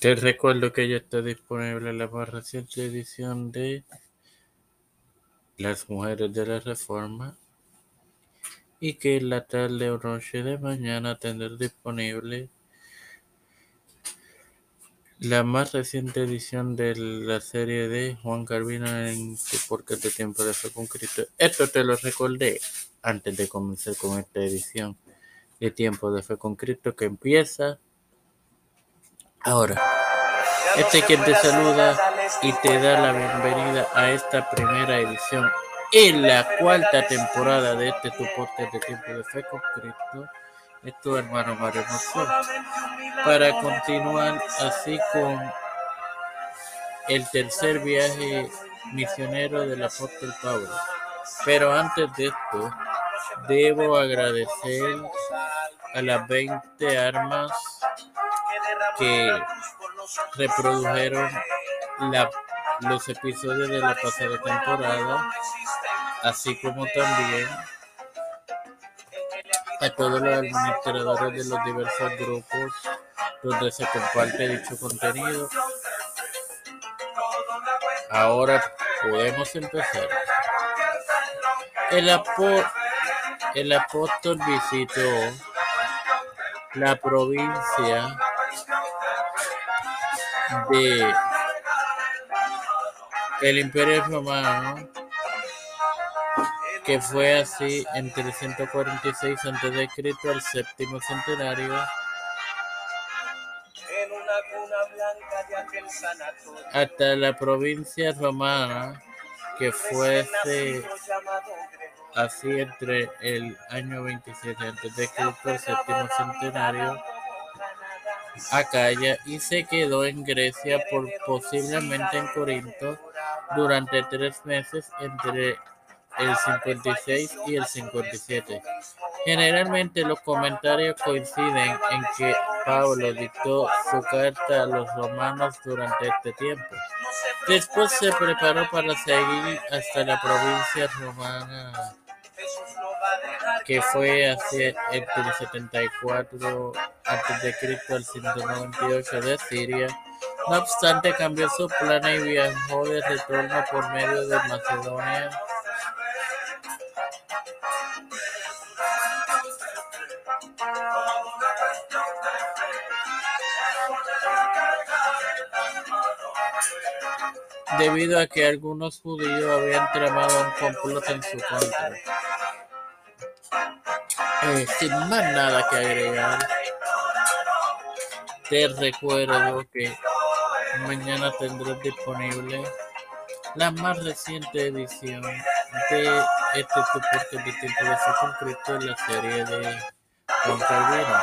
Te recuerdo que ya está disponible la más reciente edición de Las Mujeres de la Reforma y que en la tarde o noche de mañana tendrá disponible la más reciente edición de la serie de Juan Carvino en Porque de Tiempo de Fe con Cristo. Esto te lo recordé antes de comenzar con esta edición de Tiempo de Fe con Cristo que empieza ahora. Este quien te saluda y te da la bienvenida a esta primera edición en la cuarta temporada de este tu podcast de Tiempo de Fe con Cristo. Es tu hermano Mario Mozón. Para continuar así con el tercer viaje misionero del apóstol Pablo. Pero antes de esto, debo agradecer a las 20 armas que reprodujeron la, los episodios de la pasada temporada, así como también a todos los administradores de los diversos grupos donde se comparte dicho contenido. Ahora podemos empezar. El, el apóstol visitó la provincia de el Imperio Romano, que fue así entre 146 a.C. al séptimo centenario, hasta la provincia romana, que fue así entre el año 27 a.C. al séptimo centenario, Acaya y se quedó en Grecia por posiblemente en Corinto durante tres meses entre el 56 y el 57. Generalmente los comentarios coinciden en que Pablo dictó su carta a los romanos durante este tiempo. Después se preparó para seguir hasta la provincia romana que fue hacia el 74 a.C. al 198 de Siria. No obstante, cambió su plan y viajó de retorno por medio de Macedonia. debido a que algunos judíos habían tramado un complot en su contra. Eh, sin más nada que agregar, te recuerdo que mañana tendrás disponible la más reciente edición de este tu de tiempo de fe con Cristo en la serie de Juan Calvino.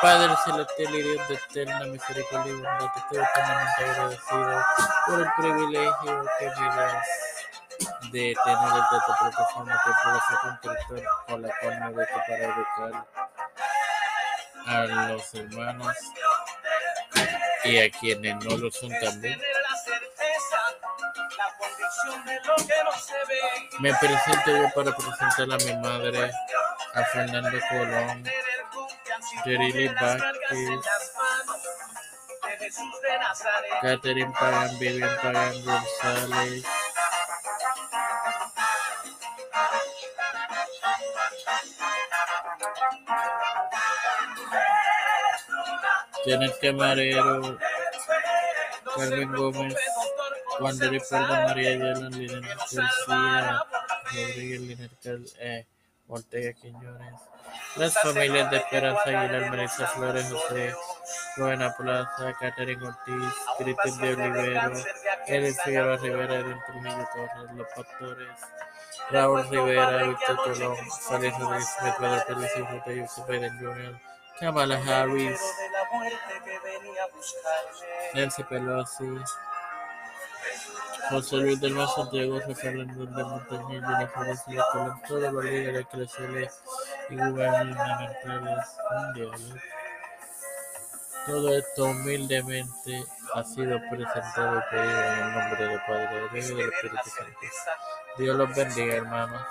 Padre celestial y Dios de eterna misericordia y bondad, estoy eternamente agradecido por el privilegio que me das de tener esta plataforma puedo ser constructor con la cual me dejo para educar a los hermanos y a quienes no lo son también. Me presento yo para presentar a mi madre, a Fernando Colón, Jerry Vázquez, Catherine Pagan, Vivian Pagan González, Janet Camarero, Carmen Gómez, de Ripaldo, María Ayala, Lina García, Rodríguez, Lina eh, Ortega Quiñones, las familias de Esperanza Aguilar, Marisa Flores, José, Buena Plaza, Catherine Ortiz, Cristian de Olivero, Edith Figueroa Rivera, Edwin Trujillo Torres, Los Pastores, Raúl Rivera, Víctor Colón, Félix Rodríguez, Pedro Pérez, José Jr., Kamala Harris, Nancy Pelosi, José Luis del Mar Santiago, Hernández de Montañez, Jennifer García Colón, todos los líderes eclesiales y gubernamentales mundiales. Todo esto humildemente ha sido presentado y pedido en el nombre del Padre, del Hijo y del Espíritu Santo. Dios los bendiga, hermanos.